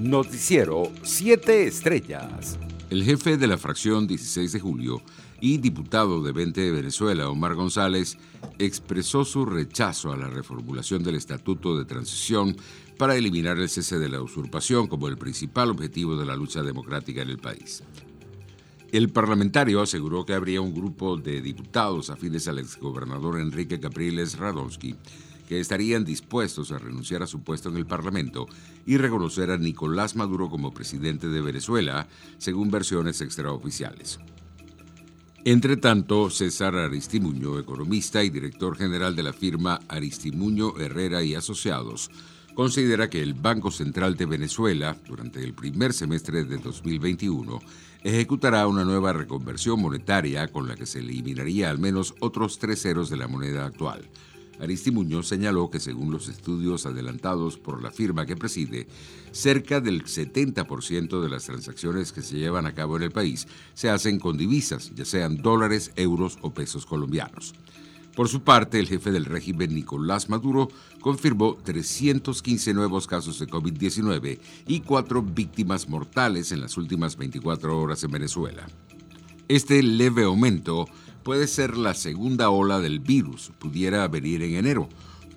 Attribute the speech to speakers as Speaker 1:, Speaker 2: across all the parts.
Speaker 1: Noticiero 7 Estrellas.
Speaker 2: El jefe de la fracción 16 de julio y diputado de 20 de Venezuela, Omar González, expresó su rechazo a la reformulación del Estatuto de Transición para eliminar el cese de la usurpación como el principal objetivo de la lucha democrática en el país. El parlamentario aseguró que habría un grupo de diputados afines al exgobernador Enrique Capriles Radonsky que estarían dispuestos a renunciar a su puesto en el Parlamento y reconocer a Nicolás Maduro como presidente de Venezuela, según versiones extraoficiales. Entre tanto, César Aristimuño, economista y director general de la firma Aristimuño Herrera y Asociados, considera que el Banco Central de Venezuela, durante el primer semestre de 2021, ejecutará una nueva reconversión monetaria con la que se eliminaría al menos otros tres ceros de la moneda actual, Aristimuño señaló que según los estudios adelantados por la firma que preside, cerca del 70% de las transacciones que se llevan a cabo en el país se hacen con divisas, ya sean dólares, euros o pesos colombianos. Por su parte, el jefe del régimen Nicolás Maduro confirmó 315 nuevos casos de COVID-19 y cuatro víctimas mortales en las últimas 24 horas en Venezuela. Este leve aumento puede ser la segunda ola del virus, pudiera venir en enero.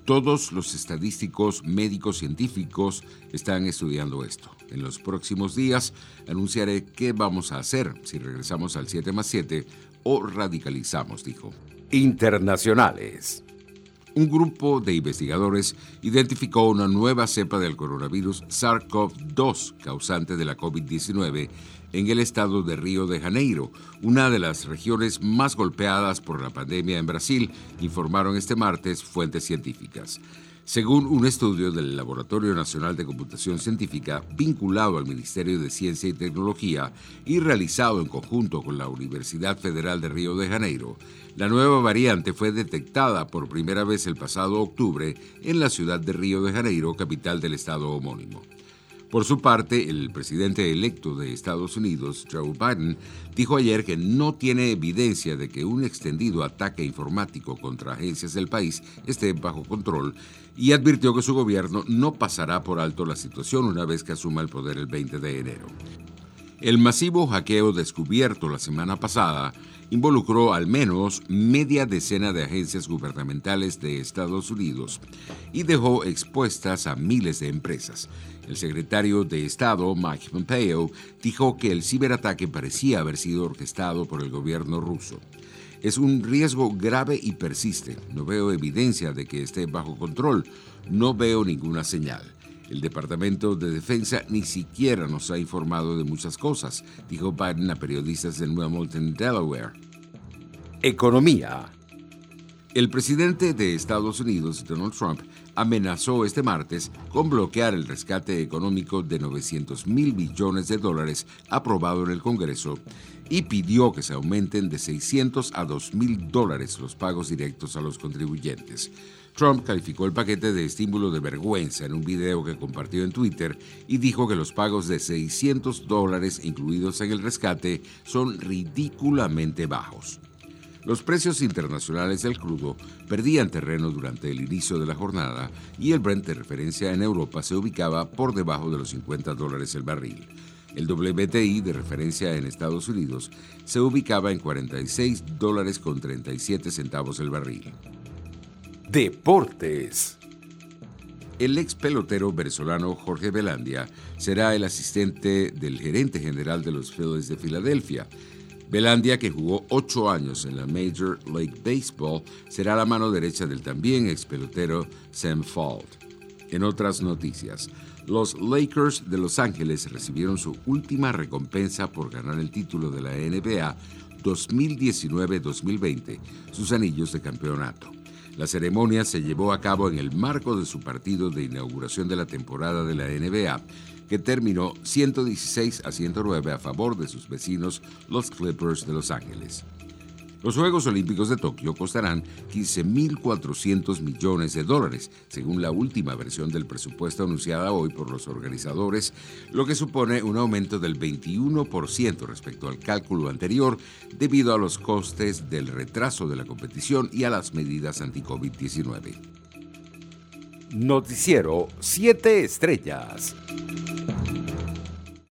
Speaker 2: Todos los estadísticos médicos científicos están estudiando esto. En los próximos días anunciaré qué vamos a hacer si regresamos al 7 más 7 o radicalizamos, dijo.
Speaker 1: Internacionales.
Speaker 2: Un grupo de investigadores identificó una nueva cepa del coronavirus SARS-CoV-2 causante de la COVID-19 en el estado de Río de Janeiro, una de las regiones más golpeadas por la pandemia en Brasil, informaron este martes fuentes científicas. Según un estudio del Laboratorio Nacional de Computación Científica vinculado al Ministerio de Ciencia y Tecnología y realizado en conjunto con la Universidad Federal de Río de Janeiro, la nueva variante fue detectada por primera vez el pasado octubre en la ciudad de Río de Janeiro, capital del estado homónimo. Por su parte, el presidente electo de Estados Unidos, Joe Biden, dijo ayer que no tiene evidencia de que un extendido ataque informático contra agencias del país esté bajo control y advirtió que su gobierno no pasará por alto la situación una vez que asuma el poder el 20 de enero. El masivo hackeo descubierto la semana pasada involucró al menos media decena de agencias gubernamentales de Estados Unidos y dejó expuestas a miles de empresas. El secretario de Estado, Mike Pompeo, dijo que el ciberataque parecía haber sido orquestado por el gobierno ruso. Es un riesgo grave y persiste. No veo evidencia de que esté bajo control. No veo ninguna señal. El Departamento de Defensa ni siquiera nos ha informado de muchas cosas, dijo Biden a periodistas de New Malton, Delaware.
Speaker 1: Economía.
Speaker 2: El presidente de Estados Unidos, Donald Trump, amenazó este martes con bloquear el rescate económico de 900 mil millones de dólares aprobado en el Congreso y pidió que se aumenten de 600 a 2 mil dólares los pagos directos a los contribuyentes. Trump calificó el paquete de estímulo de vergüenza en un video que compartió en Twitter y dijo que los pagos de 600 dólares incluidos en el rescate son ridículamente bajos. Los precios internacionales del crudo perdían terreno durante el inicio de la jornada y el Brent de referencia en Europa se ubicaba por debajo de los 50 dólares el barril. El WTI de referencia en Estados Unidos se ubicaba en 46 dólares con 37 centavos el barril.
Speaker 1: Deportes.
Speaker 2: El ex pelotero venezolano Jorge Velandia será el asistente del gerente general de los Phillies de Filadelfia. Velandia, que jugó ocho años en la Major League Baseball, será la mano derecha del también ex pelotero Sam Fald. En otras noticias, los Lakers de Los Ángeles recibieron su última recompensa por ganar el título de la NBA 2019-2020, sus anillos de campeonato. La ceremonia se llevó a cabo en el marco de su partido de inauguración de la temporada de la NBA, que terminó 116 a 109 a favor de sus vecinos, los Clippers de Los Ángeles. Los Juegos Olímpicos de Tokio costarán 15.400 millones de dólares, según la última versión del presupuesto anunciada hoy por los organizadores, lo que supone un aumento del 21% respecto al cálculo anterior debido a los costes del retraso de la competición y a las medidas anti-COVID-19.
Speaker 1: Noticiero 7 Estrellas.